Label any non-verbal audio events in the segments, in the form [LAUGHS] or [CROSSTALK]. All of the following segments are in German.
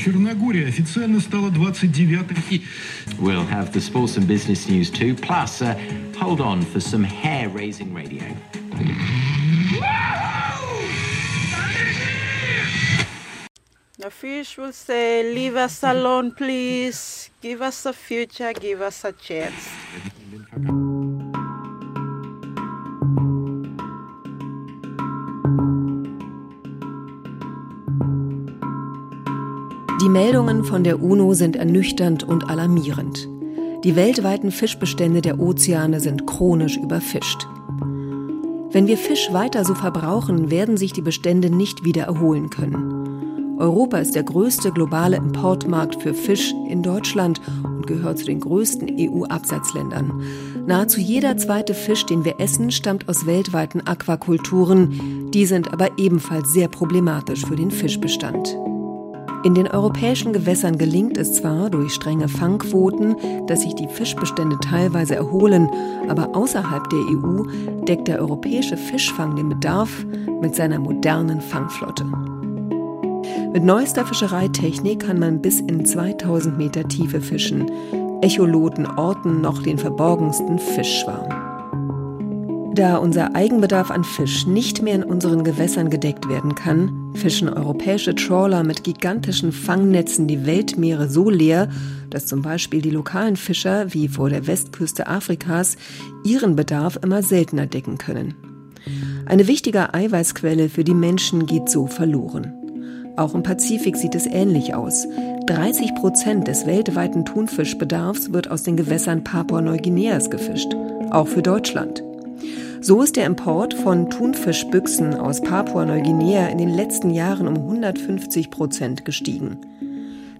Черногория официально стала 29-м. We'll have the sports and business news too. Plus, uh, hold on for some hair-raising radio. The fish will say, Leave us alone, please. Give us a future, give us a chance. Die Meldungen von der UNO sind ernüchternd und alarmierend. Die weltweiten Fischbestände der Ozeane sind chronisch überfischt. Wenn wir Fisch weiter so verbrauchen, werden sich die Bestände nicht wieder erholen können. Europa ist der größte globale Importmarkt für Fisch in Deutschland und gehört zu den größten EU-Absatzländern. Nahezu jeder zweite Fisch, den wir essen, stammt aus weltweiten Aquakulturen. Die sind aber ebenfalls sehr problematisch für den Fischbestand. In den europäischen Gewässern gelingt es zwar durch strenge Fangquoten, dass sich die Fischbestände teilweise erholen, aber außerhalb der EU deckt der europäische Fischfang den Bedarf mit seiner modernen Fangflotte. Mit neuester Fischereitechnik kann man bis in 2000 Meter Tiefe fischen. Echoloten orten noch den verborgensten Fischschwarm. Da unser Eigenbedarf an Fisch nicht mehr in unseren Gewässern gedeckt werden kann, fischen europäische Trawler mit gigantischen Fangnetzen die Weltmeere so leer, dass zum Beispiel die lokalen Fischer, wie vor der Westküste Afrikas, ihren Bedarf immer seltener decken können. Eine wichtige Eiweißquelle für die Menschen geht so verloren. Auch im Pazifik sieht es ähnlich aus. 30 Prozent des weltweiten Thunfischbedarfs wird aus den Gewässern Papua-Neuguineas gefischt, auch für Deutschland. So ist der Import von Thunfischbüchsen aus Papua-Neuguinea in den letzten Jahren um 150 Prozent gestiegen.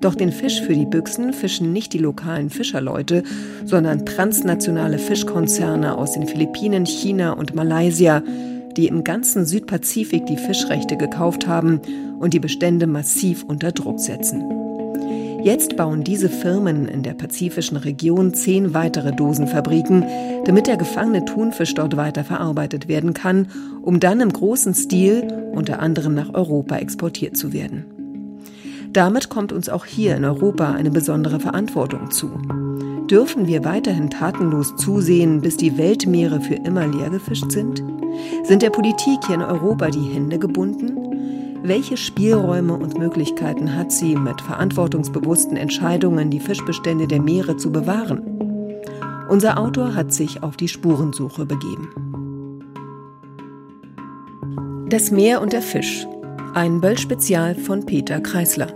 Doch den Fisch für die Büchsen fischen nicht die lokalen Fischerleute, sondern transnationale Fischkonzerne aus den Philippinen, China und Malaysia, die im ganzen Südpazifik die Fischrechte gekauft haben und die Bestände massiv unter Druck setzen. Jetzt bauen diese Firmen in der pazifischen Region zehn weitere Dosenfabriken, damit der gefangene Thunfisch dort weiter verarbeitet werden kann, um dann im großen Stil unter anderem nach Europa exportiert zu werden. Damit kommt uns auch hier in Europa eine besondere Verantwortung zu. Dürfen wir weiterhin tatenlos zusehen, bis die Weltmeere für immer leer gefischt sind? Sind der Politik hier in Europa die Hände gebunden? Welche Spielräume und Möglichkeiten hat sie, mit verantwortungsbewussten Entscheidungen die Fischbestände der Meere zu bewahren? Unser Autor hat sich auf die Spurensuche begeben. Das Meer und der Fisch. Ein Böll-Spezial von Peter Kreisler.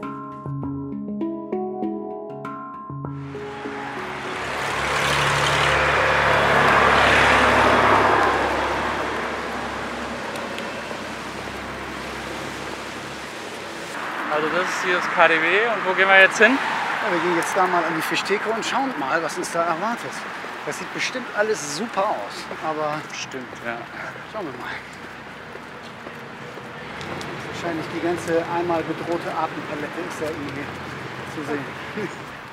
KDW und wo gehen wir jetzt hin? Ja, wir gehen jetzt da mal an die Fischtheke und schauen mal, was uns da erwartet. Das sieht bestimmt alles super aus, aber Stimmt, ja. schauen wir mal. Wahrscheinlich die ganze einmal bedrohte Artenpalette ist da irgendwie zu sehen.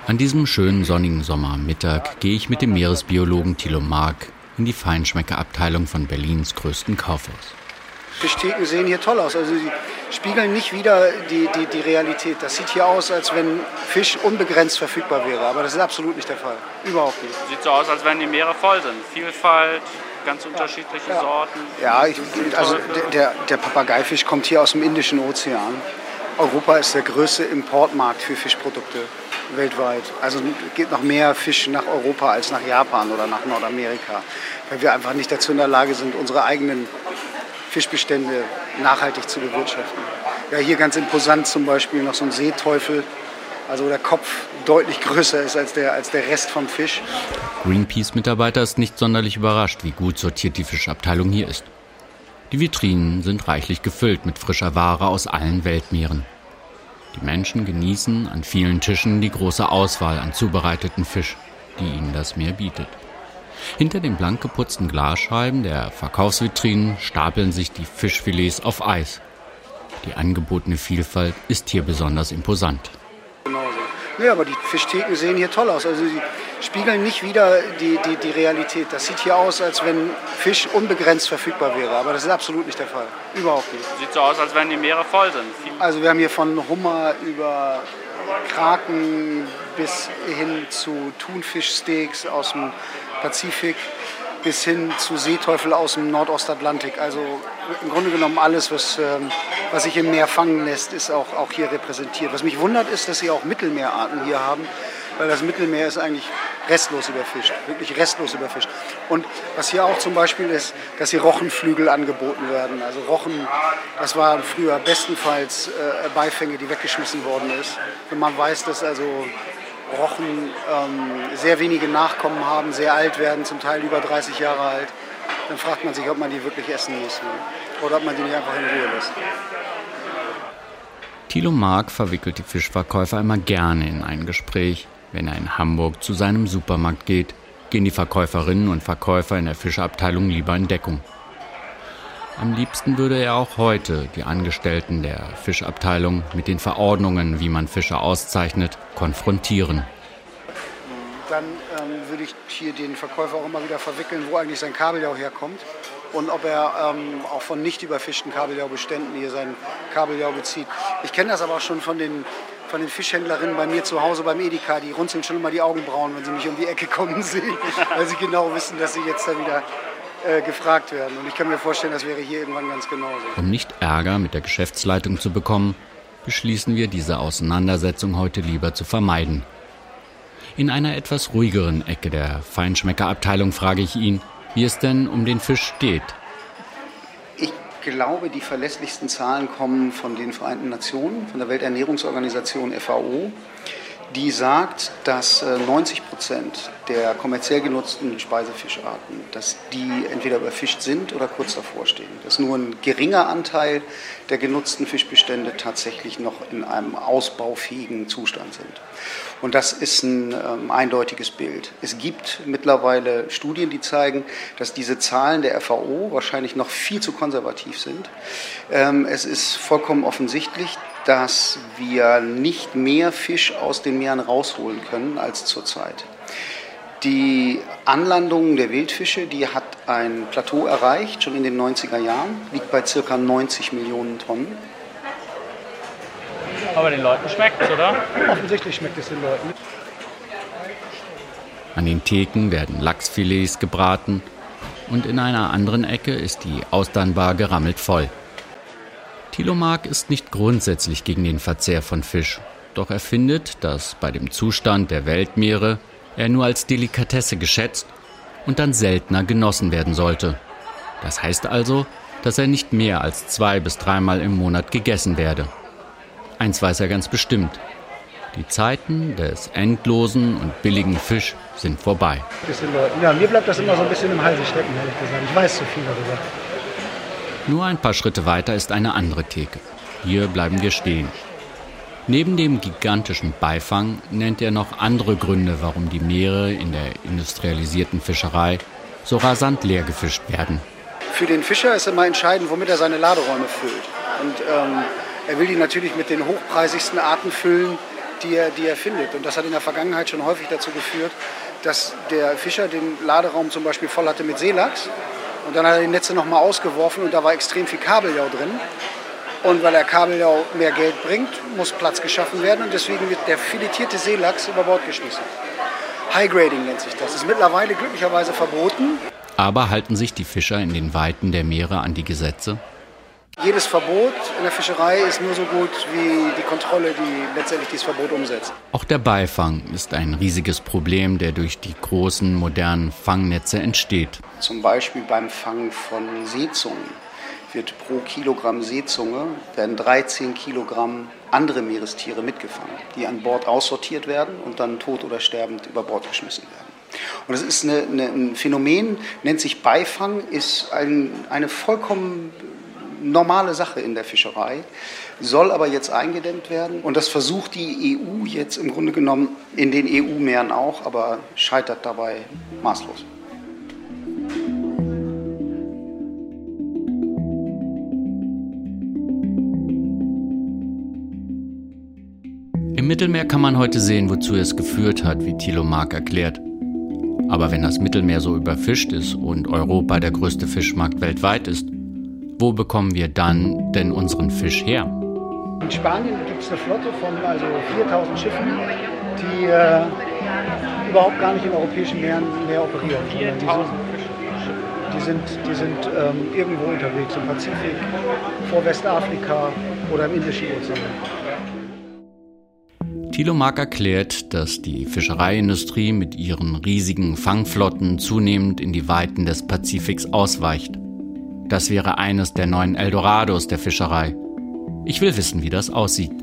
An diesem schönen sonnigen Sommermittag gehe ich mit dem Meeresbiologen Thilo Mark in die Feinschmeckerabteilung von Berlins größten Kaufhaus. Fischtheken sehen hier toll aus. Also sie spiegeln nicht wieder die, die, die Realität. Das sieht hier aus, als wenn Fisch unbegrenzt verfügbar wäre. Aber das ist absolut nicht der Fall. Überhaupt nicht. Sieht so aus, als wenn die Meere voll sind. Vielfalt, ganz unterschiedliche Ja. Sorten. Ja, ich, also der, der Papageifisch kommt hier aus dem Indischen Ozean. Europa ist der größte Importmarkt für Fischprodukte weltweit. Also geht noch mehr Fisch nach Europa als nach Japan oder nach Nordamerika, weil wir einfach nicht dazu in der Lage sind, unsere eigenen Fischbestände nachhaltig zu bewirtschaften. Ja, hier ganz imposant zum Beispiel noch so ein Seeteufel, also der Kopf deutlich größer ist als der, als der Rest vom Fisch. Greenpeace-Mitarbeiter ist nicht sonderlich überrascht, wie gut sortiert die Fischabteilung hier ist. Die Vitrinen sind reichlich gefüllt mit frischer Ware aus allen Weltmeeren. Die Menschen genießen an vielen Tischen die große Auswahl an zubereiteten Fisch, die ihnen das Meer bietet. Hinter den blank geputzten Glasscheiben der Verkaufsvitrinen stapeln sich die Fischfilets auf Eis. Die angebotene Vielfalt ist hier besonders imposant. Nee, aber die Fischtheken sehen hier toll aus. Also sie spiegeln nicht wieder die, die, die Realität. Das sieht hier aus, als wenn Fisch unbegrenzt verfügbar wäre. Aber das ist absolut nicht der Fall. Überhaupt nicht. Sieht so aus, als wenn die Meere voll sind. Also wir haben hier von Hummer über Kraken bis hin zu Thunfischsteaks aus dem Pazifik bis hin zu Seeteufel aus dem Nordostatlantik. Also im Grunde genommen alles, was, ähm, was sich im Meer fangen lässt, ist auch, auch hier repräsentiert. Was mich wundert, ist, dass sie auch Mittelmeerarten hier haben, weil das Mittelmeer ist eigentlich restlos überfischt, wirklich restlos überfischt. Und was hier auch zum Beispiel ist, dass hier Rochenflügel angeboten werden. Also Rochen, das waren früher bestenfalls äh, Beifänge, die weggeschmissen worden ist. Wenn man weiß, dass also Rochen ähm, sehr wenige Nachkommen haben, sehr alt werden, zum Teil über 30 Jahre alt, dann fragt man sich, ob man die wirklich essen muss ne? oder ob man die nicht einfach in Ruhe lässt. Thilo Mark verwickelt die Fischverkäufer immer gerne in ein Gespräch. Wenn er in Hamburg zu seinem Supermarkt geht, gehen die Verkäuferinnen und Verkäufer in der Fischabteilung lieber in Deckung. Am liebsten würde er auch heute die Angestellten der Fischabteilung mit den Verordnungen, wie man Fische auszeichnet, konfrontieren. Dann ähm, würde ich hier den Verkäufer auch immer wieder verwickeln, wo eigentlich sein Kabeljau herkommt und ob er ähm, auch von nicht überfischten Kabeljaubeständen hier sein Kabeljau bezieht. Ich kenne das aber auch schon von den, von den Fischhändlerinnen bei mir zu Hause beim Edeka. Die runzeln schon immer die Augenbrauen, wenn sie mich um die Ecke kommen [LAUGHS] sehen, weil sie genau wissen, dass sie jetzt da wieder äh, gefragt werden. Und ich kann mir vorstellen, das wäre hier irgendwann ganz genauso. Um nicht Ärger mit der Geschäftsleitung zu bekommen, beschließen wir diese Auseinandersetzung heute lieber zu vermeiden. In einer etwas ruhigeren Ecke der Feinschmeckerabteilung frage ich ihn, wie es denn um den Fisch steht. Ich glaube, die verlässlichsten Zahlen kommen von den Vereinten Nationen, von der Welternährungsorganisation FAO die sagt, dass 90 äh, Prozent der kommerziell genutzten Speisefischarten, dass die entweder überfischt sind oder kurz davor stehen. Dass nur ein geringer Anteil der genutzten Fischbestände tatsächlich noch in einem ausbaufähigen Zustand sind. Und das ist ein ähm, eindeutiges Bild. Es gibt mittlerweile Studien, die zeigen, dass diese Zahlen der FAO wahrscheinlich noch viel zu konservativ sind. Ähm, es ist vollkommen offensichtlich, dass wir nicht mehr Fisch aus den Meeren rausholen können als zurzeit. Die Anlandung der Wildfische, die hat ein Plateau erreicht, schon in den 90er Jahren, liegt bei ca. 90 Millionen Tonnen. Aber den Leuten schmeckt es, oder? Offensichtlich schmeckt es den Leuten. An den Theken werden Lachsfilets gebraten und in einer anderen Ecke ist die Austernbar gerammelt voll. Tilomark ist nicht grundsätzlich gegen den Verzehr von Fisch, doch er findet, dass bei dem Zustand der Weltmeere er nur als Delikatesse geschätzt und dann seltener genossen werden sollte. Das heißt also, dass er nicht mehr als zwei bis dreimal im Monat gegessen werde. Eins weiß er ganz bestimmt. Die Zeiten des endlosen und billigen Fisch sind vorbei. Ja, mir bleibt das immer so ein bisschen im Halse stecken, ehrlich gesagt. Ich weiß zu viel darüber. Nur ein paar Schritte weiter ist eine andere Theke. Hier bleiben wir stehen. Neben dem gigantischen Beifang nennt er noch andere Gründe, warum die Meere in der industrialisierten Fischerei so rasant leer gefischt werden. Für den Fischer ist immer entscheidend, womit er seine Laderäume füllt. Und ähm, er will die natürlich mit den hochpreisigsten Arten füllen, die er, die er findet. Und das hat in der Vergangenheit schon häufig dazu geführt, dass der Fischer den Laderaum zum Beispiel voll hatte mit Seelachs und dann hat er die Netze nochmal ausgeworfen und da war extrem viel Kabeljau drin. Und weil der Kabeljau mehr Geld bringt, muss Platz geschaffen werden und deswegen wird der filetierte Seelachs über Bord geschmissen. High Grading nennt sich das. Das ist mittlerweile glücklicherweise verboten. Aber halten sich die Fischer in den Weiten der Meere an die Gesetze? Jedes Verbot in der Fischerei ist nur so gut wie die Kontrolle, die letztendlich dieses Verbot umsetzt. Auch der Beifang ist ein riesiges Problem, der durch die großen modernen Fangnetze entsteht. Zum Beispiel beim Fang von Seezungen wird pro Kilogramm Seezunge werden 13 Kilogramm andere Meerestiere mitgefangen, die an Bord aussortiert werden und dann tot oder sterbend über Bord geschmissen werden. Und das ist eine, eine, ein Phänomen, nennt sich Beifang, ist ein, eine vollkommen normale Sache in der Fischerei, soll aber jetzt eingedämmt werden. Und das versucht die EU jetzt im Grunde genommen in den EU-Meeren auch, aber scheitert dabei maßlos. Mittelmeer kann man heute sehen, wozu es geführt hat, wie Thilo Mark erklärt. Aber wenn das Mittelmeer so überfischt ist und Europa der größte Fischmarkt weltweit ist, wo bekommen wir dann denn unseren Fisch her? In Spanien gibt es eine Flotte von also 4000 Schiffen, die äh, überhaupt gar nicht in europäischen Meeren mehr operieren. 4000 die sind, die sind ähm, irgendwo unterwegs, im Pazifik, vor Westafrika oder im Indischen Ozean. Thilo Mark erklärt, dass die Fischereiindustrie mit ihren riesigen Fangflotten zunehmend in die Weiten des Pazifiks ausweicht. Das wäre eines der neuen Eldorados der Fischerei. Ich will wissen, wie das aussieht.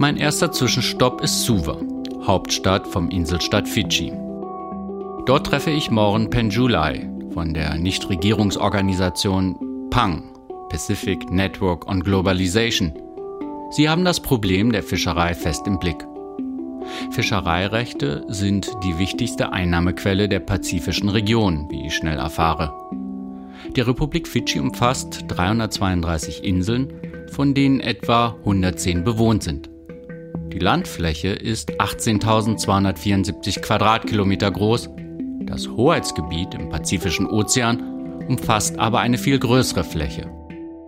Mein erster Zwischenstopp ist Suva, Hauptstadt vom Inselstaat Fidschi. Dort treffe ich Moren Penjulai von der Nichtregierungsorganisation PANG, Pacific Network on Globalization. Sie haben das Problem der Fischerei fest im Blick. Fischereirechte sind die wichtigste Einnahmequelle der pazifischen Region, wie ich schnell erfahre. Die Republik Fidschi umfasst 332 Inseln, von denen etwa 110 bewohnt sind. Die Landfläche ist 18.274 Quadratkilometer groß. Das Hoheitsgebiet im Pazifischen Ozean umfasst aber eine viel größere Fläche.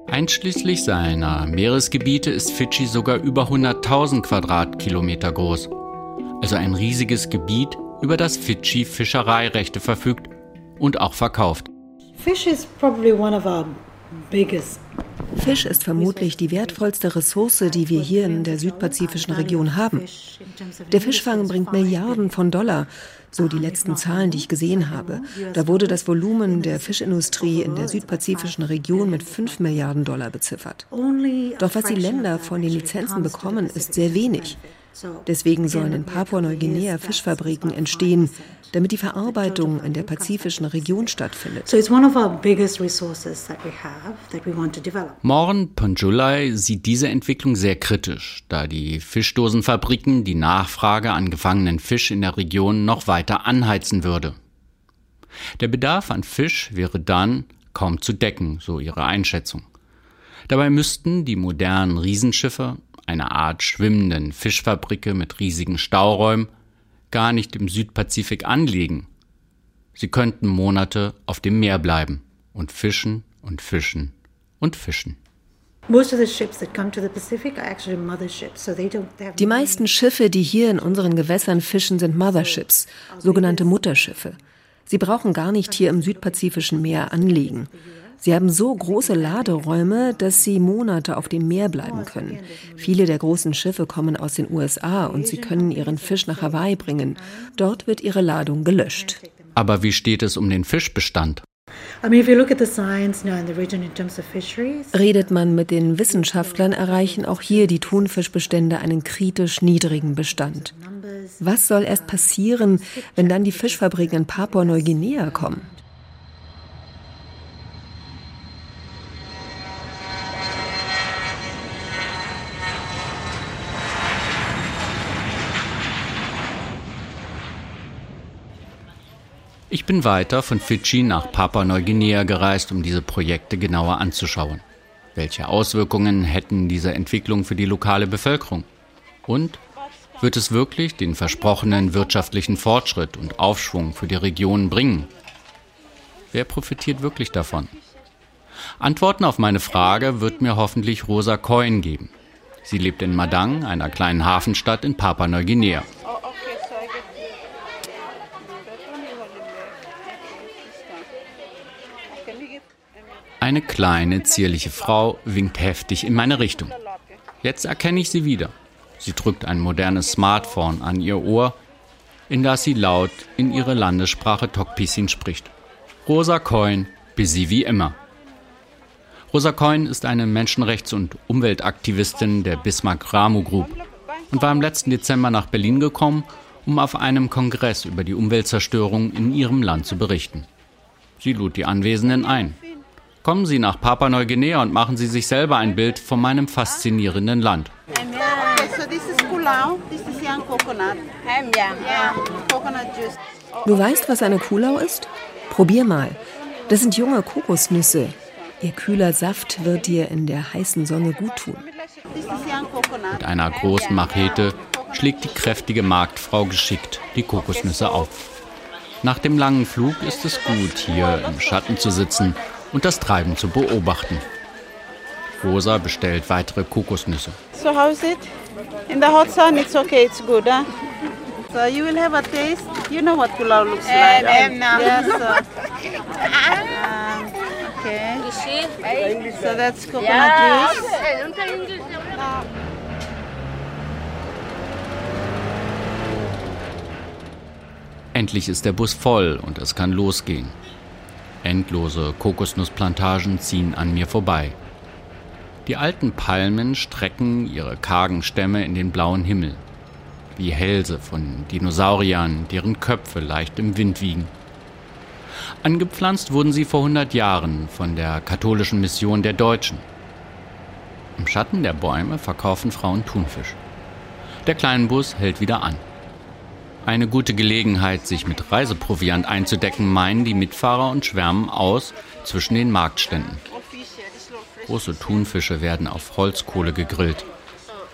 Einschließlich seiner Meeresgebiete ist Fidschi sogar über 100.000 Quadratkilometer groß. Also ein riesiges Gebiet, über das Fidschi Fischereirechte verfügt und auch verkauft. Fish is probably one of our biggest Fisch ist vermutlich die wertvollste Ressource, die wir hier in der südpazifischen Region haben. Der Fischfang bringt Milliarden von Dollar, so die letzten Zahlen, die ich gesehen habe. Da wurde das Volumen der Fischindustrie in der südpazifischen Region mit 5 Milliarden Dollar beziffert. Doch was die Länder von den Lizenzen bekommen, ist sehr wenig. Deswegen sollen in Papua-Neuguinea Fischfabriken entstehen, damit die Verarbeitung in der pazifischen Region stattfindet. Morn Ponjulai sieht diese Entwicklung sehr kritisch, da die Fischdosenfabriken die Nachfrage an gefangenen Fisch in der Region noch weiter anheizen würde. Der Bedarf an Fisch wäre dann kaum zu decken, so ihre Einschätzung. Dabei müssten die modernen Riesenschiffe einer Art schwimmenden Fischfabrike mit riesigen Stauräumen, gar nicht im Südpazifik anlegen. Sie könnten Monate auf dem Meer bleiben und fischen und fischen und fischen. Die meisten Schiffe, die hier in unseren Gewässern fischen, sind Motherships, sogenannte Mutterschiffe. Sie brauchen gar nicht hier im südpazifischen Meer anlegen. Sie haben so große Laderäume, dass sie Monate auf dem Meer bleiben können. Viele der großen Schiffe kommen aus den USA und sie können ihren Fisch nach Hawaii bringen. Dort wird ihre Ladung gelöscht. Aber wie steht es um den Fischbestand? Redet man mit den Wissenschaftlern, erreichen auch hier die Thunfischbestände einen kritisch niedrigen Bestand. Was soll erst passieren, wenn dann die Fischfabriken in Papua-Neuguinea kommen? Ich bin weiter von Fidschi nach Papua-Neuguinea gereist, um diese Projekte genauer anzuschauen. Welche Auswirkungen hätten diese Entwicklungen für die lokale Bevölkerung? Und wird es wirklich den versprochenen wirtschaftlichen Fortschritt und Aufschwung für die Region bringen? Wer profitiert wirklich davon? Antworten auf meine Frage wird mir hoffentlich Rosa Coyne geben. Sie lebt in Madang, einer kleinen Hafenstadt in Papua-Neuguinea. Eine kleine, zierliche Frau winkt heftig in meine Richtung. Jetzt erkenne ich sie wieder. Sie drückt ein modernes Smartphone an ihr Ohr, in das sie laut in ihre Landessprache Tokpisin spricht. Rosa Coyne, busy wie immer. Rosa Coyne ist eine Menschenrechts- und Umweltaktivistin der Bismarck Ramu Group und war im letzten Dezember nach Berlin gekommen, um auf einem Kongress über die Umweltzerstörung in ihrem Land zu berichten. Sie lud die Anwesenden ein. Kommen Sie nach Papua-Neuguinea und machen Sie sich selber ein Bild von meinem faszinierenden Land. Du weißt, was eine Kulau ist? Probier mal. Das sind junge Kokosnüsse. Ihr kühler Saft wird dir in der heißen Sonne gut tun. Mit einer großen Machete schlägt die kräftige Marktfrau geschickt die Kokosnüsse auf. Nach dem langen Flug ist es gut, hier im Schatten zu sitzen und das Treiben zu beobachten. Rosa bestellt weitere Kokosnüsse. So how's it? In the hot sun, it's okay, it's good, huh? So you will have a taste. You know what pulau looks like. Um, yes. Uh, um, okay. So that's coconut juice. Endlich ist der Bus voll und es kann losgehen. Endlose Kokosnussplantagen ziehen an mir vorbei. Die alten Palmen strecken ihre kargen Stämme in den blauen Himmel, wie Hälse von Dinosauriern, deren Köpfe leicht im Wind wiegen. Angepflanzt wurden sie vor 100 Jahren von der katholischen Mission der Deutschen. Im Schatten der Bäume verkaufen Frauen Thunfisch. Der kleine Bus hält wieder an. Eine gute Gelegenheit, sich mit Reiseproviant einzudecken, meinen die Mitfahrer und schwärmen aus zwischen den Marktständen. Große Thunfische werden auf Holzkohle gegrillt.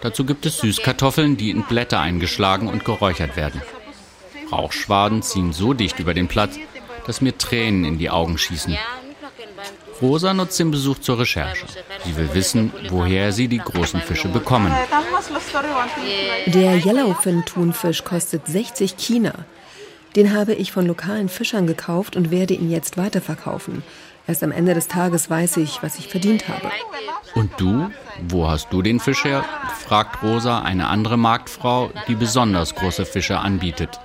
Dazu gibt es Süßkartoffeln, die in Blätter eingeschlagen und geräuchert werden. Rauchschwaden ziehen so dicht über den Platz, dass mir Tränen in die Augen schießen. Rosa nutzt den Besuch zur Recherche. Sie will wissen, woher sie die großen Fische bekommen. Der Yellowfin-Thunfisch kostet 60 China. Den habe ich von lokalen Fischern gekauft und werde ihn jetzt weiterverkaufen. Erst am Ende des Tages weiß ich, was ich verdient habe. Und du? Wo hast du den Fisch her? fragt Rosa eine andere Marktfrau, die besonders große Fische anbietet.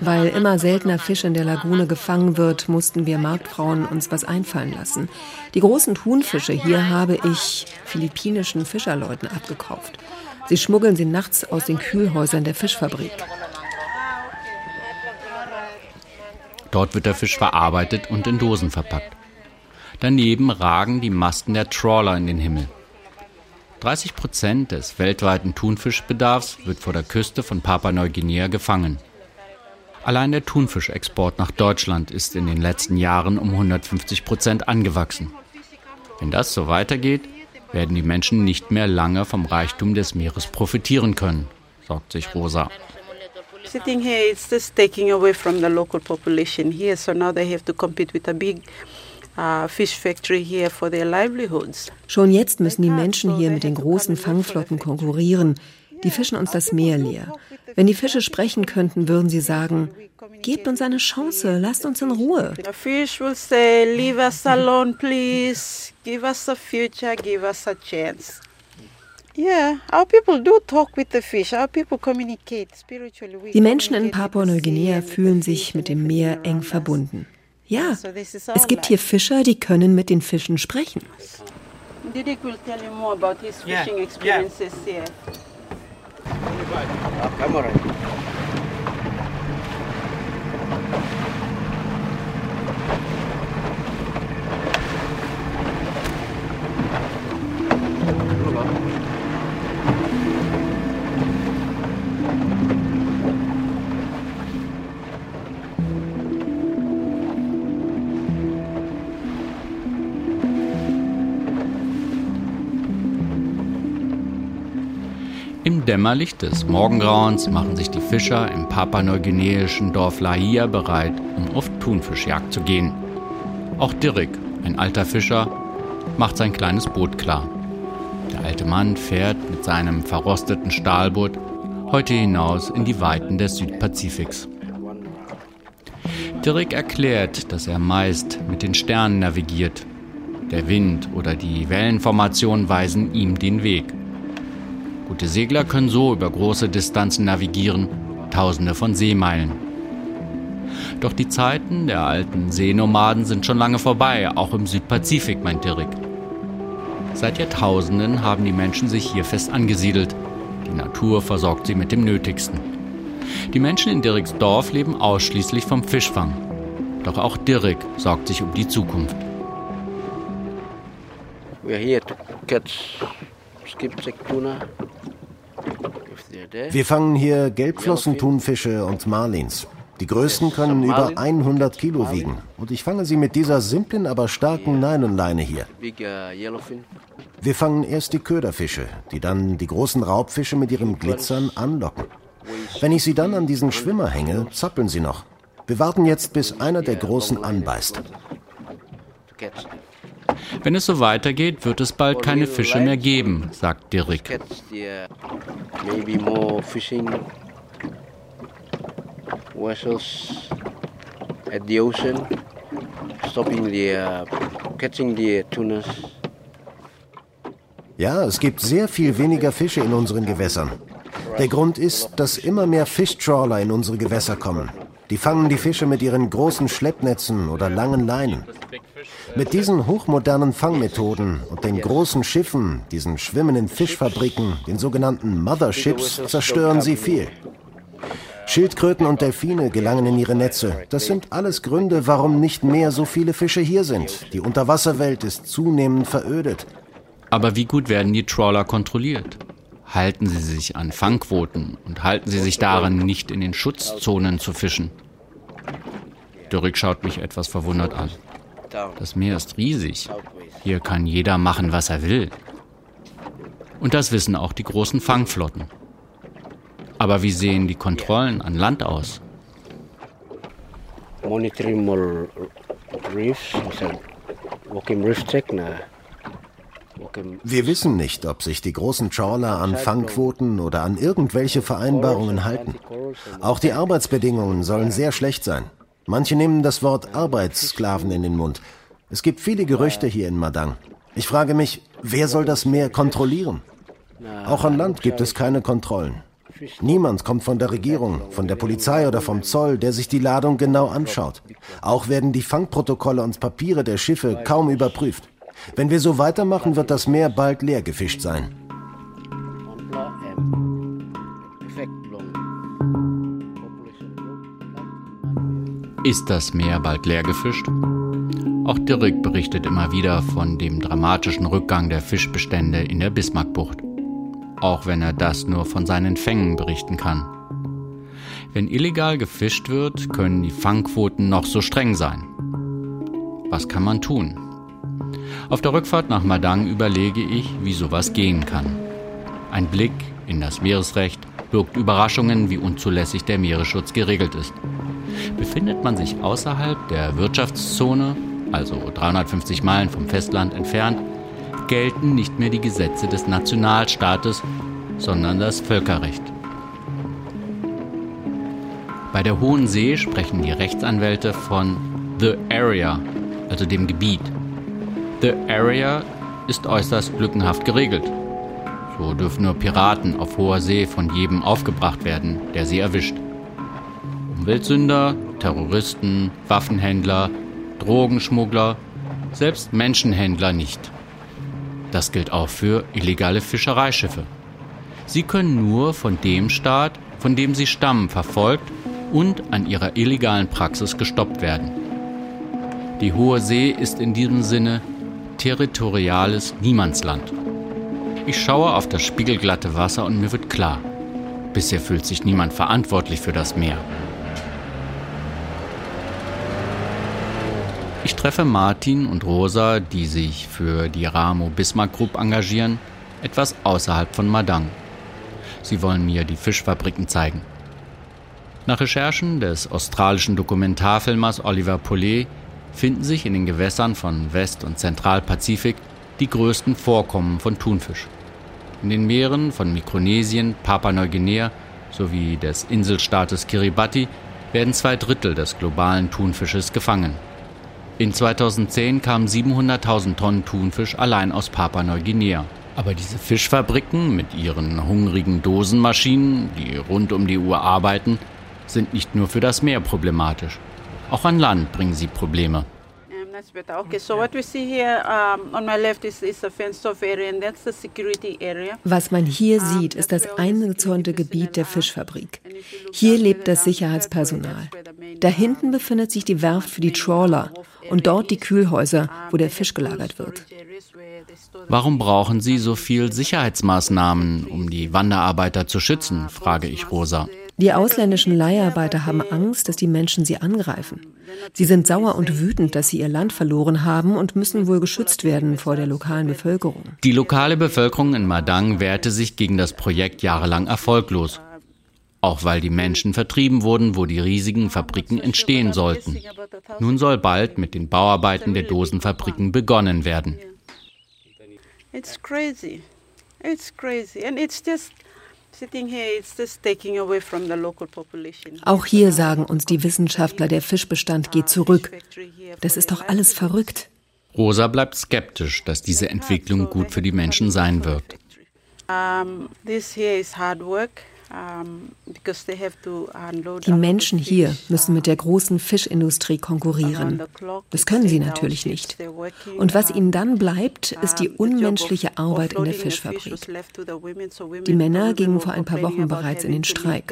Weil immer seltener Fisch in der Lagune gefangen wird, mussten wir Marktfrauen uns was einfallen lassen. Die großen Thunfische hier habe ich philippinischen Fischerleuten abgekauft. Sie schmuggeln sie nachts aus den Kühlhäusern der Fischfabrik. Dort wird der Fisch verarbeitet und in Dosen verpackt. Daneben ragen die Masten der Trawler in den Himmel. 30 Prozent des weltweiten Thunfischbedarfs wird vor der Küste von Papua-Neuguinea gefangen. Allein der Thunfischexport nach Deutschland ist in den letzten Jahren um 150 Prozent angewachsen. Wenn das so weitergeht, werden die Menschen nicht mehr lange vom Reichtum des Meeres profitieren können, sorgt sich Rosa. Sitting here, it's just taking away from the local population here. So now they have to compete with a big uh, fish factory here for their livelihoods. Schon jetzt müssen die Menschen hier mit den großen Fangflotten konkurrieren. Die fischen uns das Meer leer. Wenn die Fische sprechen könnten, würden sie sagen, gebt uns eine Chance, lasst uns in Ruhe. The fish will say, leave us alone, please. Give us a future, give us a chance. Die Menschen in communicate with the Papua-Neuguinea fühlen with the sich mit dem Meer eng verbunden. Ja, es gibt hier. Fischer, die können mit den Fischen sprechen. Didik will tell you more about his fishing experiences here. Im Dämmerlicht des Morgengrauens machen sich die Fischer im papaneuguineischen Dorf Lahia bereit, um auf Thunfischjagd zu gehen. Auch Dirk, ein alter Fischer, macht sein kleines Boot klar. Der alte Mann fährt mit seinem verrosteten Stahlboot heute hinaus in die Weiten des Südpazifiks. Dirk erklärt, dass er meist mit den Sternen navigiert. Der Wind oder die Wellenformation weisen ihm den Weg. Gute Segler können so über große Distanzen navigieren, tausende von Seemeilen. Doch die Zeiten der alten Seenomaden sind schon lange vorbei, auch im Südpazifik, meint Dirk. Seit Jahrtausenden haben die Menschen sich hier fest angesiedelt. Die Natur versorgt sie mit dem Nötigsten. Die Menschen in Dirks Dorf leben ausschließlich vom Fischfang. Doch auch Dirk sorgt sich um die Zukunft. We are here to catch Wir fangen hier Gelbflossenthunfische und Marlins. Die größten können über 100 Kilo wiegen. Und ich fange sie mit dieser simplen, aber starken Nylonleine hier. Wir fangen erst die Köderfische, die dann die großen Raubfische mit ihrem Glitzern anlocken. Wenn ich sie dann an diesen Schwimmer hänge, zappeln sie noch. Wir warten jetzt, bis einer der Großen anbeißt. Wenn es so weitergeht, wird es bald keine Fische mehr geben, sagt Dirk. vessels at the ocean, stopping the uh, catching the tunas. Ja, es gibt sehr viel weniger Fische in unseren Gewässern. Der Grund ist, dass immer mehr Fischtrawler in unsere Gewässer kommen. Die fangen die Fische mit ihren großen Schleppnetzen oder langen Leinen. Mit diesen hochmodernen Fangmethoden und den großen Schiffen, diesen schwimmenden Fischfabriken, den sogenannten Motherships, zerstören sie viel. Schildkröten und Delfine gelangen in ihre Netze. Das sind alles Gründe, warum nicht mehr so viele Fische hier sind. Die Unterwasserwelt ist zunehmend verödet. Aber wie gut werden die Trawler kontrolliert? Halten sie sich an Fangquoten und halten sie sich daran, nicht in den Schutzzonen zu fischen? Dörrig schaut mich etwas verwundert an. Das Meer ist riesig. Hier kann jeder machen, was er will. Und das wissen auch die großen Fangflotten. Aber wie sehen die Kontrollen an Land aus? Monitoring more reefs, reef check wir wissen nicht, ob sich die großen Trawler an Fangquoten oder an irgendwelche Vereinbarungen halten. Auch die Arbeitsbedingungen sollen sehr schlecht sein. Manche nehmen das Wort Arbeitssklaven in den Mund. Es gibt viele Gerüchte hier in Madang. Ich frage mich, wer soll das Meer kontrollieren? Auch an Land gibt es keine Kontrollen. Niemand kommt von der Regierung, von der Polizei oder vom Zoll, der sich die Ladung genau anschaut. Auch werden die Fangprotokolle und Papiere der Schiffe kaum überprüft. Wenn wir so weitermachen, wird das Meer bald leer gefischt sein. Ist das Meer bald leer gefischt? Auch Dirk berichtet immer wieder von dem dramatischen Rückgang der Fischbestände in der Bismarckbucht auch wenn er das nur von seinen Fängen berichten kann. Wenn illegal gefischt wird, können die Fangquoten noch so streng sein. Was kann man tun? Auf der Rückfahrt nach Madang überlege ich, wie sowas gehen kann. Ein Blick in das Meeresrecht birgt Überraschungen, wie unzulässig der Meeresschutz geregelt ist. Befindet man sich außerhalb der Wirtschaftszone, also 350 Meilen vom Festland entfernt, gelten nicht mehr die Gesetze des Nationalstaates, sondern das Völkerrecht. Bei der Hohen See sprechen die Rechtsanwälte von The Area, also dem Gebiet. The Area ist äußerst lückenhaft geregelt. So dürfen nur Piraten auf hoher See von jedem aufgebracht werden, der sie erwischt. Umweltsünder, Terroristen, Waffenhändler, Drogenschmuggler, selbst Menschenhändler nicht. Das gilt auch für illegale Fischereischiffe. Sie können nur von dem Staat, von dem sie stammen, verfolgt und an ihrer illegalen Praxis gestoppt werden. Die Hohe See ist in diesem Sinne territoriales Niemandsland. Ich schaue auf das spiegelglatte Wasser und mir wird klar, bisher fühlt sich niemand verantwortlich für das Meer. Ich treffe Martin und Rosa, die sich für die Ramo Bismarck Group engagieren, etwas außerhalb von Madang. Sie wollen mir die Fischfabriken zeigen. Nach Recherchen des australischen Dokumentarfilmers Oliver Paulet finden sich in den Gewässern von West- und Zentralpazifik die größten Vorkommen von Thunfisch. In den Meeren von Mikronesien, Papua-Neuguinea sowie des Inselstaates Kiribati werden zwei Drittel des globalen Thunfisches gefangen. In 2010 kamen 700.000 Tonnen Thunfisch allein aus Papua-Neuguinea. Aber diese Fischfabriken mit ihren hungrigen Dosenmaschinen, die rund um die Uhr arbeiten, sind nicht nur für das Meer problematisch. Auch an Land bringen sie Probleme. Was man hier sieht, ist das eingezäunte Gebiet der Fischfabrik. Hier lebt das Sicherheitspersonal. Da hinten befindet sich die Werft für die Trawler und dort die Kühlhäuser, wo der Fisch gelagert wird. Warum brauchen Sie so viel Sicherheitsmaßnahmen, um die Wanderarbeiter zu schützen? frage ich Rosa. Die ausländischen Leiharbeiter haben Angst, dass die Menschen sie angreifen. Sie sind sauer und wütend, dass sie ihr Land verloren haben und müssen wohl geschützt werden vor der lokalen Bevölkerung. Die lokale Bevölkerung in Madang wehrte sich gegen das Projekt jahrelang erfolglos. Auch weil die Menschen vertrieben wurden, wo die riesigen Fabriken entstehen sollten. Nun soll bald mit den Bauarbeiten der Dosenfabriken begonnen werden. It's crazy. It's crazy. And it's just auch hier sagen uns die Wissenschaftler, der Fischbestand geht zurück. Das ist doch alles verrückt. Rosa bleibt skeptisch, dass diese Entwicklung gut für die Menschen sein wird. Um, this here is hard work. Die Menschen hier müssen mit der großen Fischindustrie konkurrieren. Das können sie natürlich nicht. Und was ihnen dann bleibt, ist die unmenschliche Arbeit in der Fischfabrik. Die Männer gingen vor ein paar Wochen bereits in den Streik.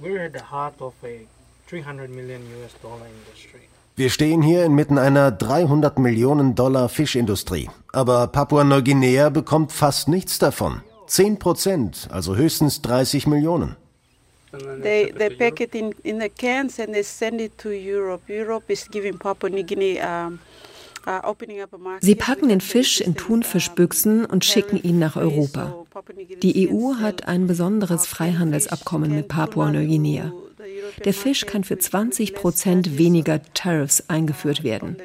We're at the heart of a 300 million US dollar industry. Wir stehen hier inmitten einer 300 Millionen Dollar Fischindustrie. Aber Papua-Neuguinea bekommt fast nichts davon. 10 Prozent, also höchstens 30 Millionen. They, they pack it in, in the cans and they send it to Europe. Europe is giving Papua New Guinea um, Sie packen den Fisch in Thunfischbüchsen und schicken ihn nach Europa. Die EU hat ein besonderes Freihandelsabkommen mit Papua-Neuguinea. Der Fisch kann für 20 Prozent weniger Tariffs eingeführt werden.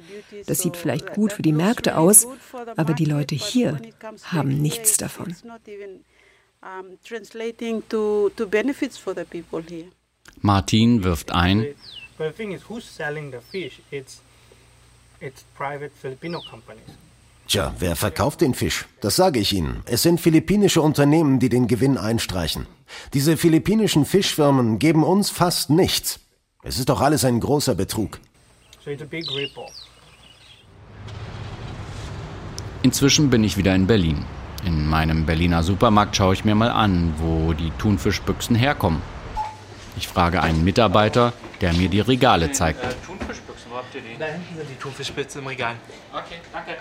Das sieht vielleicht gut für die Märkte aus, aber die Leute hier haben nichts davon. Martin wirft ein, Tja, wer verkauft den Fisch? Das sage ich Ihnen. Es sind philippinische Unternehmen, die den Gewinn einstreichen. Diese philippinischen Fischfirmen geben uns fast nichts. Es ist doch alles ein großer Betrug. Inzwischen bin ich wieder in Berlin. In meinem Berliner Supermarkt schaue ich mir mal an, wo die Thunfischbüchsen herkommen. Ich frage einen Mitarbeiter, der mir die Regale zeigt. Äh, Thunfischbüchsen, wo habt ihr die? Da hinten sind die Thunfischbüchsen im Regal. Okay, danke.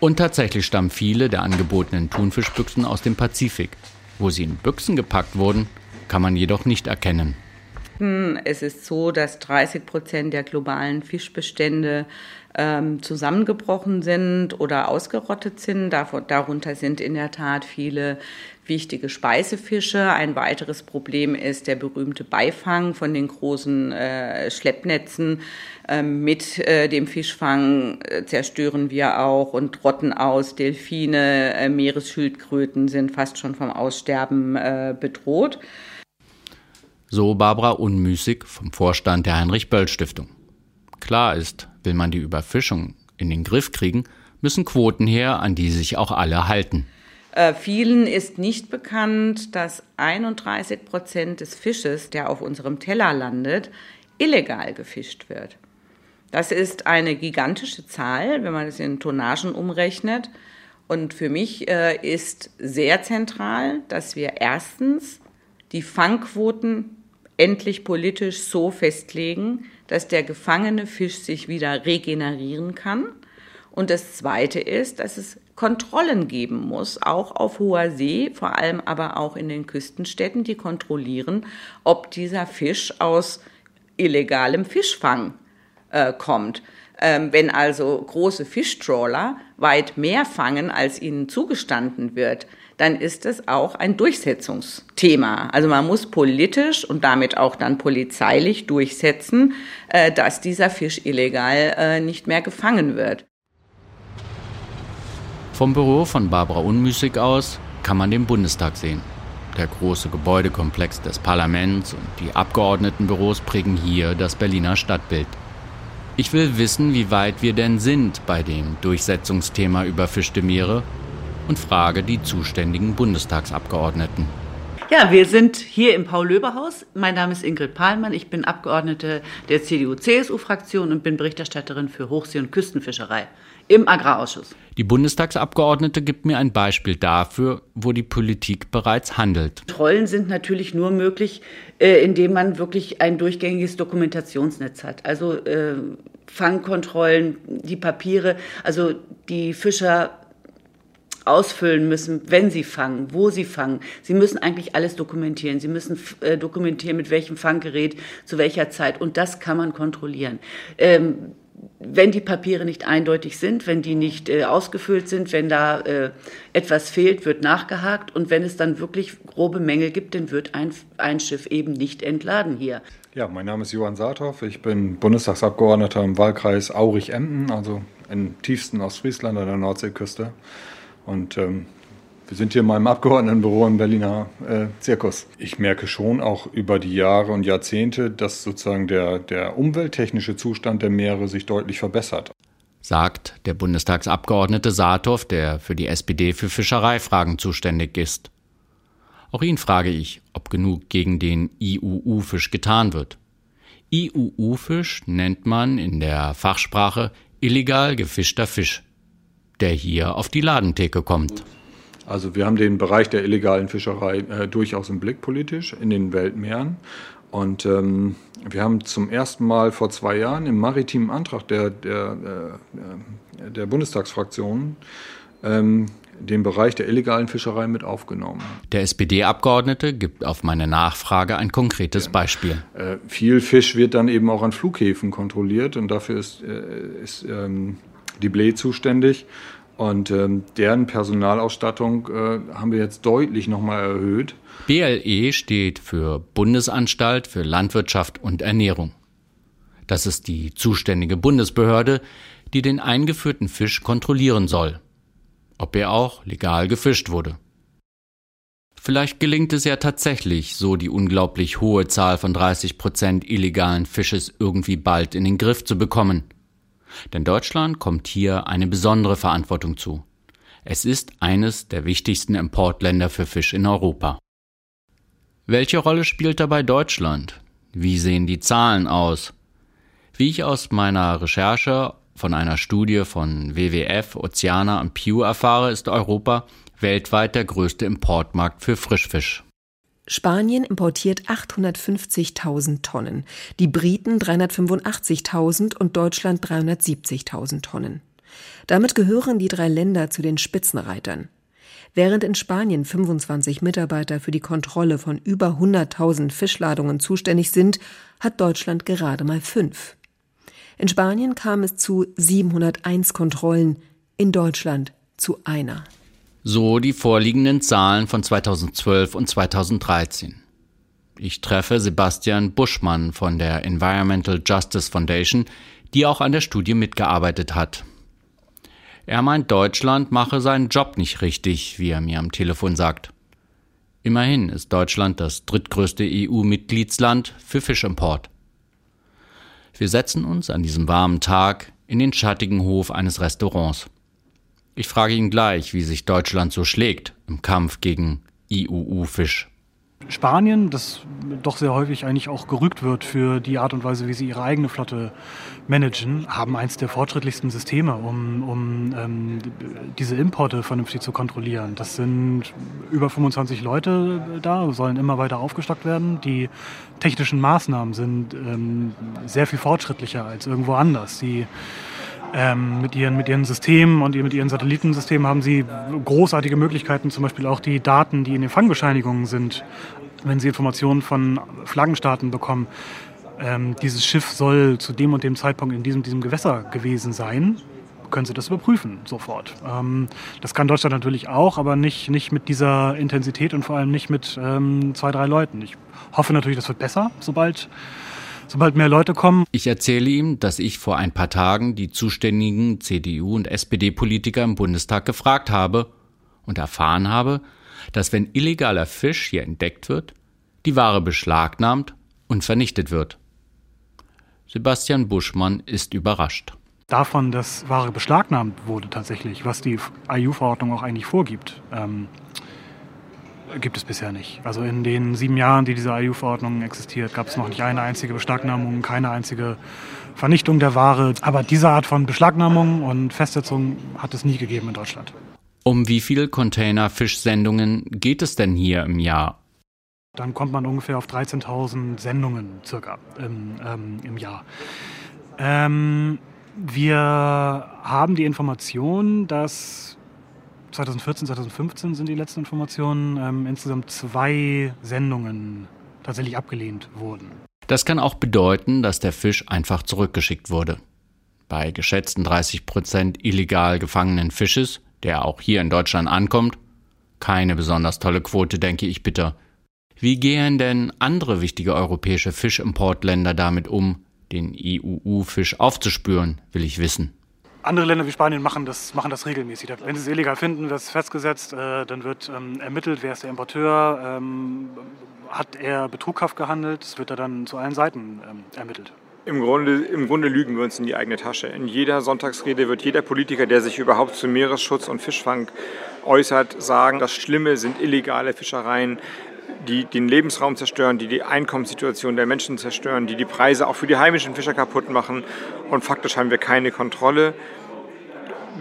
Und tatsächlich stammen viele der angebotenen Thunfischbüchsen aus dem Pazifik. Wo sie in Büchsen gepackt wurden, kann man jedoch nicht erkennen. Es ist so, dass 30 Prozent der globalen Fischbestände ähm, zusammengebrochen sind oder ausgerottet sind. darunter sind in der Tat viele wichtige Speisefische. Ein weiteres Problem ist der berühmte Beifang von den großen äh, Schleppnetzen. Ähm, mit äh, dem Fischfang äh, zerstören wir auch und rotten aus. Delfine, äh, Meeresschildkröten sind fast schon vom Aussterben bedroht. So Barbara Unmüßig vom Vorstand der Heinrich-Böll-Stiftung. Klar ist, will man die Überfischung in den Griff kriegen, müssen Quoten her, an die sich auch alle halten. Äh, vielen ist nicht bekannt, dass 31 Prozent des Fisches, der auf unserem Teller landet, illegal gefischt wird. Das ist eine gigantische Zahl, wenn man es in Tonnagen umrechnet. Und für mich äh, ist sehr zentral, dass wir erstens die Fangquoten endlich politisch so festlegen, dass der gefangene Fisch sich wieder regenerieren kann. Und das Zweite ist, dass es Kontrollen geben muss, auch auf hoher See, vor allem aber auch in den Küstenstädten, die kontrollieren, ob dieser Fisch aus illegalem Fischfang äh, kommt. Ähm, wenn also große Fischtrawler weit mehr fangen, als ihnen zugestanden wird, dann ist es auch ein Durchsetzungsthema. Also man muss politisch und damit auch dann polizeilich durchsetzen, äh, dass dieser Fisch illegal äh, nicht mehr gefangen wird. Vom Büro von Barbara Unmüßig aus kann man den Bundestag sehen. Der große Gebäudekomplex des Parlaments und die Abgeordnetenbüros prägen hier das Berliner Stadtbild. Ich will wissen, wie weit wir denn sind bei dem Durchsetzungsthema überfischte Meere und frage die zuständigen Bundestagsabgeordneten. Ja, wir sind hier im Paul-Löber-Haus. Mein Name ist Ingrid Pahlmann. Ich bin Abgeordnete der CDU-CSU-Fraktion und bin Berichterstatterin für Hochsee- und Küstenfischerei im Agrarausschuss. Die Bundestagsabgeordnete gibt mir ein Beispiel dafür, wo die Politik bereits handelt. Trollen sind natürlich nur möglich, äh, indem man wirklich ein durchgängiges Dokumentationsnetz hat. Also äh, Fangkontrollen, die Papiere, also die Fischer ausfüllen müssen, wenn sie fangen, wo sie fangen. Sie müssen eigentlich alles dokumentieren. Sie müssen äh, dokumentieren, mit welchem Fanggerät, zu welcher Zeit. Und das kann man kontrollieren. Ähm, wenn die Papiere nicht eindeutig sind, wenn die nicht äh, ausgefüllt sind, wenn da äh, etwas fehlt, wird nachgehakt und wenn es dann wirklich grobe Mängel gibt, dann wird ein, ein Schiff eben nicht entladen hier. Ja, mein Name ist Johann Saathoff. Ich bin Bundestagsabgeordneter im Wahlkreis Aurich-Emden, also im tiefsten Ostfriesland an der Nordseeküste. Und ähm, wir sind hier in meinem Abgeordnetenbüro im Berliner äh, Zirkus. Ich merke schon auch über die Jahre und Jahrzehnte, dass sozusagen der, der umwelttechnische Zustand der Meere sich deutlich verbessert. Sagt der Bundestagsabgeordnete Saathoff, der für die SPD für Fischereifragen zuständig ist. Auch ihn frage ich, ob genug gegen den IUU-Fisch getan wird. IUU-Fisch nennt man in der Fachsprache illegal gefischter Fisch, der hier auf die Ladentheke kommt. Also wir haben den Bereich der illegalen Fischerei äh, durchaus im Blick politisch in den Weltmeeren. Und ähm, wir haben zum ersten Mal vor zwei Jahren im maritimen Antrag der, der, der, äh, der Bundestagsfraktion ähm, den Bereich der illegalen Fischerei mit aufgenommen. Der SPD-Abgeordnete gibt auf meine Nachfrage ein konkretes ja. Beispiel. Äh, viel Fisch wird dann eben auch an Flughäfen kontrolliert und dafür ist, äh, ist ähm, die BLE zuständig. Und ähm, deren Personalausstattung äh, haben wir jetzt deutlich nochmal erhöht. BLE steht für Bundesanstalt für Landwirtschaft und Ernährung. Das ist die zuständige Bundesbehörde, die den eingeführten Fisch kontrollieren soll, ob er auch legal gefischt wurde. Vielleicht gelingt es ja tatsächlich, so die unglaublich hohe Zahl von 30 Prozent illegalen Fisches irgendwie bald in den Griff zu bekommen – denn Deutschland kommt hier eine besondere Verantwortung zu. Es ist eines der wichtigsten Importländer für Fisch in Europa. Welche Rolle spielt dabei Deutschland? Wie sehen die Zahlen aus? Wie ich aus meiner Recherche von einer Studie von WWF, Oceana und Pew erfahre, ist Europa weltweit der größte Importmarkt für Frischfisch. Spanien importiert 850.000 Tonnen, die Briten 385.000 und Deutschland 370.000 Tonnen. Damit gehören die drei Länder zu den Spitzenreitern. Während in Spanien 25 Mitarbeiter für die Kontrolle von über 100.000 Fischladungen zuständig sind, hat Deutschland gerade mal fünf. In Spanien kam es zu 701 Kontrollen, in Deutschland zu einer. So die vorliegenden Zahlen von 2012 und 2013. Ich treffe Sebastian Buschmann von der Environmental Justice Foundation, die auch an der Studie mitgearbeitet hat. Er meint, Deutschland mache seinen Job nicht richtig, wie er mir am Telefon sagt. Immerhin ist Deutschland das drittgrößte EU-Mitgliedsland für Fischimport. Wir setzen uns an diesem warmen Tag in den schattigen Hof eines Restaurants. Ich frage ihn gleich, wie sich Deutschland so schlägt im Kampf gegen IUU-Fisch. Spanien, das doch sehr häufig eigentlich auch gerügt wird für die Art und Weise, wie sie ihre eigene Flotte managen, haben eins der fortschrittlichsten Systeme, um, um ähm, diese Importe vernünftig zu kontrollieren. Das sind über 25 Leute da, sollen immer weiter aufgestockt werden. Die technischen Maßnahmen sind ähm, sehr viel fortschrittlicher als irgendwo anders. Sie ähm, mit, ihren, mit ihren Systemen und mit ihren Satellitensystemen haben sie großartige Möglichkeiten, zum Beispiel auch die Daten, die in den Fangbescheinigungen sind, wenn sie Informationen von Flaggenstaaten bekommen. Ähm, dieses Schiff soll zu dem und dem Zeitpunkt in diesem, diesem Gewässer gewesen sein, können Sie das überprüfen sofort. Ähm, das kann Deutschland natürlich auch, aber nicht, nicht mit dieser Intensität und vor allem nicht mit ähm, zwei, drei Leuten. Ich hoffe natürlich, das wird besser, sobald sobald mehr Leute kommen. Ich erzähle ihm, dass ich vor ein paar Tagen die zuständigen CDU- und SPD-Politiker im Bundestag gefragt habe und erfahren habe, dass wenn illegaler Fisch hier entdeckt wird, die Ware beschlagnahmt und vernichtet wird. Sebastian Buschmann ist überrascht. Davon, dass Ware beschlagnahmt wurde tatsächlich, was die EU-Verordnung auch eigentlich vorgibt. Ähm, gibt es bisher nicht. Also in den sieben Jahren, die diese EU-Verordnung existiert, gab es noch nicht eine einzige Beschlagnahmung, keine einzige Vernichtung der Ware. Aber diese Art von Beschlagnahmung und Festsetzung hat es nie gegeben in Deutschland. Um wie viele Container-Fischsendungen geht es denn hier im Jahr? Dann kommt man ungefähr auf 13.000 Sendungen circa im, ähm, im Jahr. Ähm, wir haben die Information, dass 2014, 2015 sind die letzten Informationen, ähm, insgesamt zwei Sendungen tatsächlich abgelehnt wurden. Das kann auch bedeuten, dass der Fisch einfach zurückgeschickt wurde. Bei geschätzten 30 Prozent illegal gefangenen Fisches, der auch hier in Deutschland ankommt, keine besonders tolle Quote, denke ich bitter. Wie gehen denn andere wichtige europäische Fischimportländer damit um, den IUU-Fisch aufzuspüren, will ich wissen. Andere Länder wie Spanien machen das, machen das regelmäßig. Wenn sie es illegal finden, wird es festgesetzt, äh, dann wird ähm, ermittelt, wer ist der Importeur, ähm, hat er betrughaft gehandelt, es wird dann zu allen Seiten ähm, ermittelt. Im Grunde, Im Grunde lügen wir uns in die eigene Tasche. In jeder Sonntagsrede wird jeder Politiker, der sich überhaupt zu Meeresschutz und Fischfang äußert, sagen, das Schlimme sind illegale Fischereien, die den Lebensraum zerstören, die die Einkommenssituation der Menschen zerstören, die die Preise auch für die heimischen Fischer kaputt machen. Und faktisch haben wir keine Kontrolle.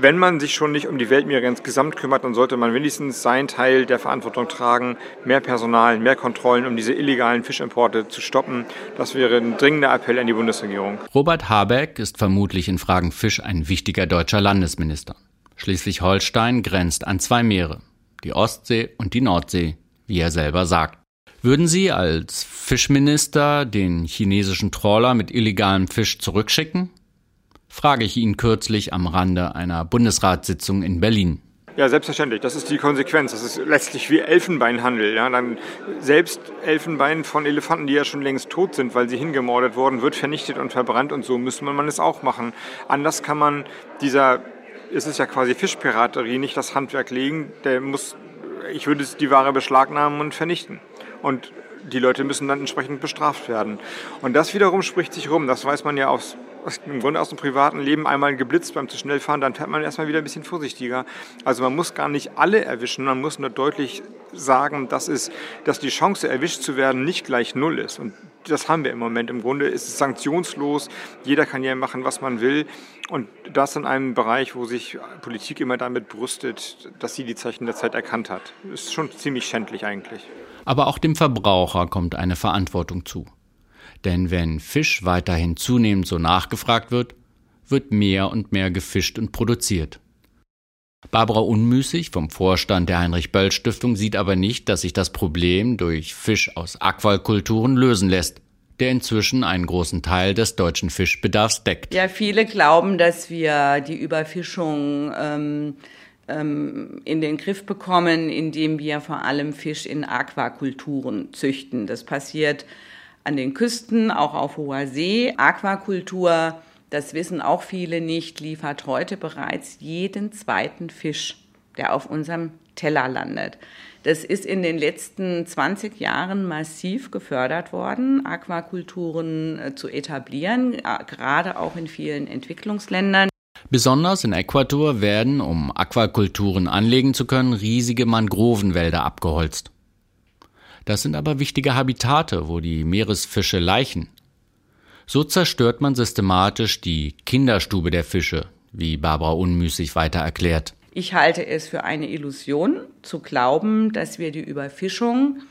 Wenn man sich schon nicht um die Weltmeere insgesamt kümmert, dann sollte man wenigstens seinen Teil der Verantwortung tragen, mehr Personal, mehr Kontrollen, um diese illegalen Fischimporte zu stoppen. Das wäre ein dringender Appell an die Bundesregierung. Robert Habeck ist vermutlich in Fragen Fisch ein wichtiger deutscher Landesminister. Schleswig-Holstein grenzt an zwei Meere, die Ostsee und die Nordsee wie er selber sagt. Würden Sie als Fischminister den chinesischen Trawler mit illegalem Fisch zurückschicken? Frage ich ihn kürzlich am Rande einer Bundesratssitzung in Berlin. Ja, selbstverständlich. Das ist die Konsequenz. Das ist letztlich wie Elfenbeinhandel. Ja, dann selbst Elfenbein von Elefanten, die ja schon längst tot sind, weil sie hingemordet wurden, wird vernichtet und verbrannt und so müsste man es auch machen. Anders kann man dieser, es ist ja quasi Fischpiraterie, nicht das Handwerk legen. Der muss ich würde die Ware beschlagnahmen und vernichten. Und die Leute müssen dann entsprechend bestraft werden. Und das wiederum spricht sich rum. Das weiß man ja aus, im Grunde aus dem privaten Leben einmal geblitzt beim zu schnell fahren, dann fährt man erstmal wieder ein bisschen vorsichtiger. Also man muss gar nicht alle erwischen, man muss nur deutlich sagen, dass, es, dass die Chance erwischt zu werden nicht gleich null ist. Und das haben wir im Moment. Im Grunde ist es sanktionslos. Jeder kann ja machen, was man will. Und das in einem Bereich, wo sich Politik immer damit brüstet, dass sie die Zeichen der Zeit erkannt hat. Ist schon ziemlich schändlich eigentlich. Aber auch dem Verbraucher kommt eine Verantwortung zu. Denn wenn Fisch weiterhin zunehmend so nachgefragt wird, wird mehr und mehr gefischt und produziert. Barbara Unmüßig vom Vorstand der Heinrich-Böll-Stiftung sieht aber nicht, dass sich das Problem durch Fisch aus Aquakulturen lösen lässt, der inzwischen einen großen Teil des deutschen Fischbedarfs deckt. Ja, viele glauben, dass wir die Überfischung ähm, ähm, in den Griff bekommen, indem wir vor allem Fisch in Aquakulturen züchten. Das passiert an den Küsten, auch auf hoher See. Aquakultur das wissen auch viele nicht, liefert heute bereits jeden zweiten Fisch, der auf unserem Teller landet. Das ist in den letzten 20 Jahren massiv gefördert worden, Aquakulturen äh, zu etablieren, äh, gerade auch in vielen Entwicklungsländern. Besonders in Ecuador werden, um Aquakulturen anlegen zu können, riesige Mangrovenwälder abgeholzt. Das sind aber wichtige Habitate, wo die Meeresfische laichen. So zerstört man systematisch die Kinderstube der Fische, wie Barbara Unmüßig weiter erklärt. Ich halte es für eine Illusion zu glauben, dass wir die Überfischung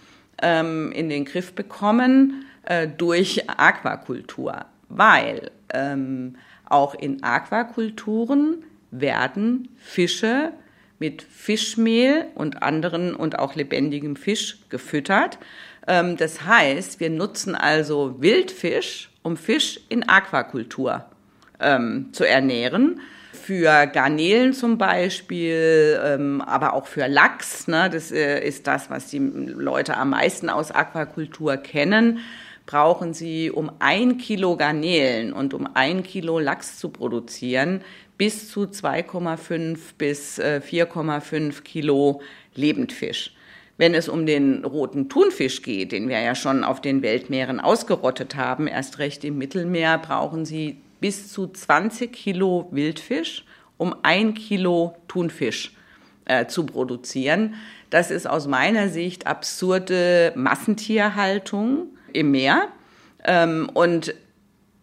ähm, in den Griff bekommen äh, durch Aquakultur, weil ähm, auch in Aquakulturen werden Fische mit Fischmehl und anderen und auch lebendigem Fisch gefüttert. Ähm, das heißt, wir nutzen also Wildfisch um Fisch in Aquakultur ähm, zu ernähren. Für Garnelen zum Beispiel, ähm, aber auch für Lachs, ne, das äh, ist das, was die Leute am meisten aus Aquakultur kennen, brauchen sie, um ein Kilo Garnelen und um ein Kilo Lachs zu produzieren, bis zu 2,5 bis äh, 4,5 Kilo Lebendfisch. Wenn es um den roten Thunfisch geht, den wir ja schon auf den Weltmeeren ausgerottet haben, erst recht im Mittelmeer, brauchen Sie bis zu 20 Kilo Wildfisch, um ein Kilo Thunfisch äh, zu produzieren. Das ist aus meiner Sicht absurde Massentierhaltung im Meer ähm, und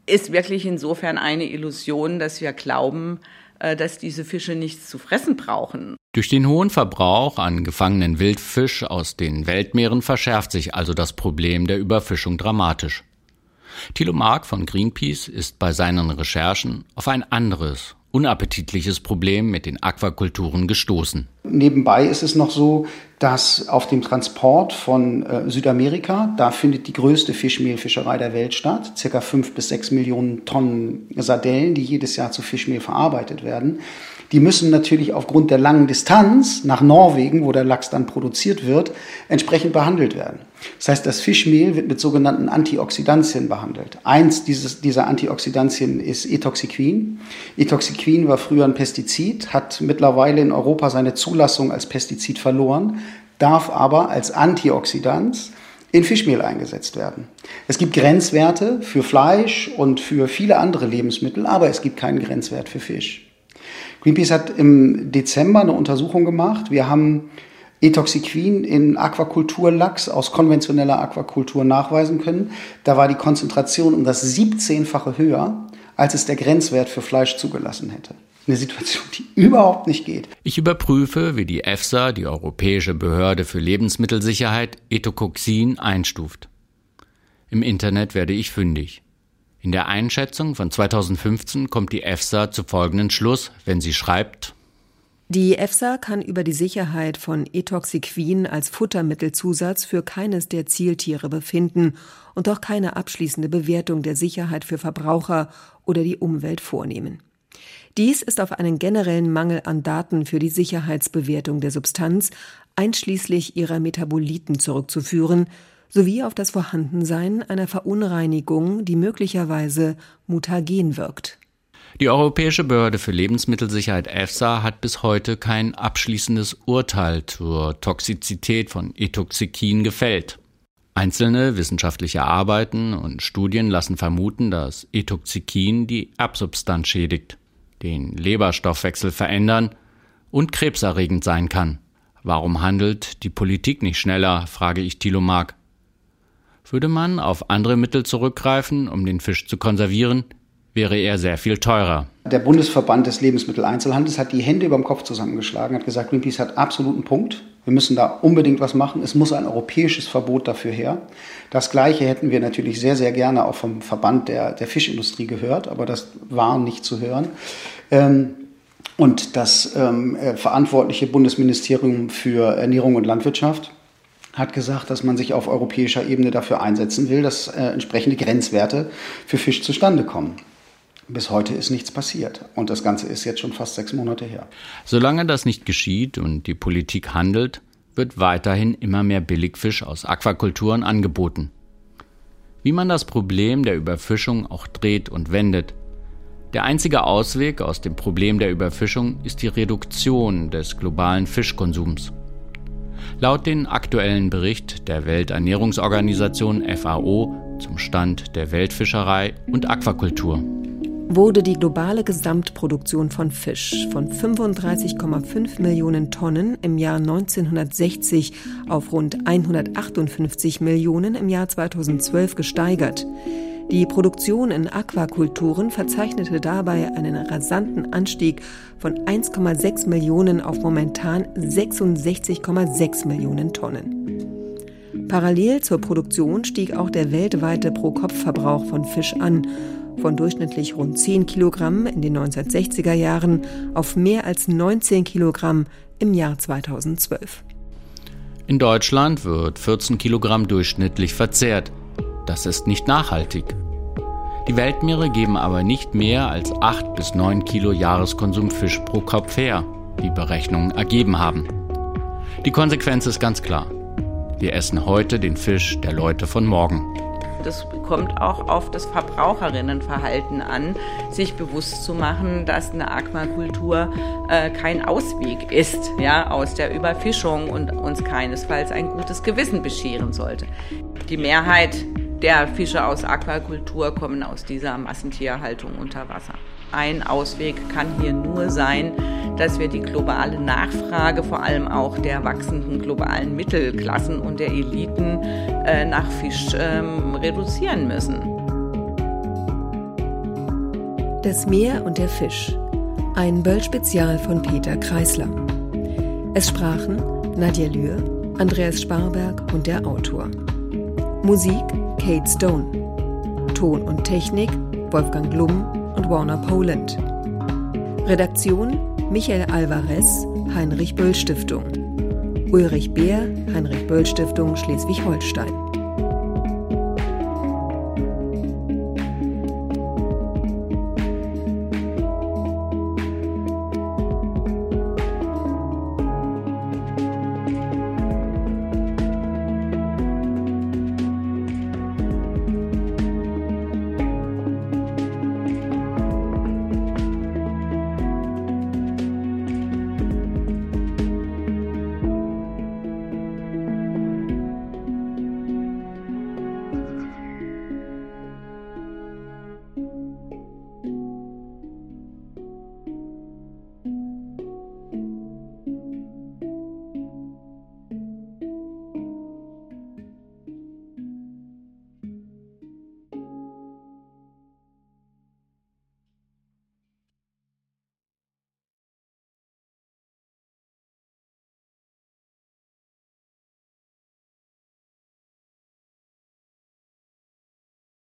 ist wirklich insofern eine Illusion, dass wir glauben, dass diese Fische nichts zu fressen brauchen. Durch den hohen Verbrauch an gefangenen Wildfisch aus den Weltmeeren verschärft sich also das Problem der Überfischung dramatisch. Thilo Mark von Greenpeace ist bei seinen Recherchen auf ein anderes, unappetitliches Problem mit den Aquakulturen gestoßen. Nebenbei ist es noch so, dass auf dem Transport von äh, Südamerika, da findet die größte Fischmehlfischerei der Welt statt, circa fünf bis sechs Millionen Tonnen Sardellen, die jedes Jahr zu Fischmehl verarbeitet werden die müssen natürlich aufgrund der langen Distanz nach Norwegen, wo der Lachs dann produziert wird, entsprechend behandelt werden. Das heißt, das Fischmehl wird mit sogenannten Antioxidantien behandelt. Eins dieses, dieser Antioxidantien ist Etoxiquin. Etoxiquin war früher ein Pestizid, hat mittlerweile in Europa seine Zulassung als Pestizid verloren, darf aber als Antioxidant in Fischmehl eingesetzt werden. Es gibt Grenzwerte für Fleisch und für viele andere Lebensmittel, aber es gibt keinen Grenzwert für Fisch. Greenpeace hat im Dezember eine Untersuchung gemacht. Wir haben Etoxiquin in Aquakulturlachs aus konventioneller Aquakultur nachweisen können. Da war die Konzentration um das 17-fache höher, als es der Grenzwert für Fleisch zugelassen hätte. Eine Situation, die [LAUGHS] überhaupt nicht geht. Ich überprüfe, wie die EFSA, die Europäische Behörde für Lebensmittelsicherheit, Etocoxin einstuft. Im Internet werde ich fündig. In der Einschätzung von 2015 kommt die EFSA zu folgendem Schluss, wenn sie schreibt, die EFSA kann über die Sicherheit von Etoxiquin als Futtermittelzusatz für keines der Zieltiere befinden und auch keine abschließende Bewertung der Sicherheit für Verbraucher oder die Umwelt vornehmen. Dies ist auf einen generellen Mangel an Daten für die Sicherheitsbewertung der Substanz, einschließlich ihrer Metaboliten, zurückzuführen, sowie auf das Vorhandensein einer Verunreinigung, die möglicherweise mutagen wirkt. Die Europäische Behörde für Lebensmittelsicherheit EFSA hat bis heute kein abschließendes Urteil zur Toxizität von Etoxikin gefällt. Einzelne wissenschaftliche Arbeiten und Studien lassen vermuten, dass Etoxikin die Erbsubstanz schädigt, den Leberstoffwechsel verändern und krebserregend sein kann. Warum handelt die Politik nicht schneller, frage ich Thilo Mark. Würde man auf andere Mittel zurückgreifen, um den Fisch zu konservieren, wäre er sehr viel teurer. Der Bundesverband des Lebensmitteleinzelhandels hat die Hände über dem Kopf zusammengeschlagen, hat gesagt, Greenpeace hat absoluten Punkt. Wir müssen da unbedingt was machen. Es muss ein europäisches Verbot dafür her. Das Gleiche hätten wir natürlich sehr, sehr gerne auch vom Verband der, der Fischindustrie gehört, aber das war nicht zu hören. Ähm, und das ähm, äh, verantwortliche Bundesministerium für Ernährung und Landwirtschaft hat gesagt, dass man sich auf europäischer Ebene dafür einsetzen will, dass äh, entsprechende Grenzwerte für Fisch zustande kommen. Bis heute ist nichts passiert. Und das Ganze ist jetzt schon fast sechs Monate her. Solange das nicht geschieht und die Politik handelt, wird weiterhin immer mehr Billigfisch aus Aquakulturen angeboten. Wie man das Problem der Überfischung auch dreht und wendet, der einzige Ausweg aus dem Problem der Überfischung ist die Reduktion des globalen Fischkonsums. Laut dem aktuellen Bericht der Welternährungsorganisation FAO zum Stand der Weltfischerei und Aquakultur wurde die globale Gesamtproduktion von Fisch von 35,5 Millionen Tonnen im Jahr 1960 auf rund 158 Millionen im Jahr 2012 gesteigert. Die Produktion in Aquakulturen verzeichnete dabei einen rasanten Anstieg von 1,6 Millionen auf momentan 66,6 Millionen Tonnen. Parallel zur Produktion stieg auch der weltweite Pro-Kopf-Verbrauch von Fisch an, von durchschnittlich rund 10 Kilogramm in den 1960er Jahren auf mehr als 19 Kilogramm im Jahr 2012. In Deutschland wird 14 Kilogramm durchschnittlich verzehrt. Das ist nicht nachhaltig. Die Weltmeere geben aber nicht mehr als 8 bis 9 Kilo Jahreskonsum Fisch pro Kopf her, wie Berechnungen ergeben haben. Die Konsequenz ist ganz klar. Wir essen heute den Fisch der Leute von morgen. Das kommt auch auf das Verbraucherinnenverhalten an, sich bewusst zu machen, dass eine Aquakultur äh, kein Ausweg ist ja, aus der Überfischung und uns keinesfalls ein gutes Gewissen bescheren sollte. Die Mehrheit der Fische aus Aquakultur kommen aus dieser Massentierhaltung unter Wasser. Ein Ausweg kann hier nur sein, dass wir die globale Nachfrage, vor allem auch der wachsenden globalen Mittelklassen und der Eliten äh, nach Fisch ähm, reduzieren müssen. Das Meer und der Fisch. Ein Böll-Spezial von Peter Kreisler. Es sprachen Nadja Lühr, Andreas Sparberg und der Autor. Musik Kate Stone. Ton und Technik Wolfgang Glum und Warner Poland. Redaktion Michael Alvarez, Heinrich Böll Stiftung. Ulrich Beer, Heinrich Böll Stiftung Schleswig-Holstein.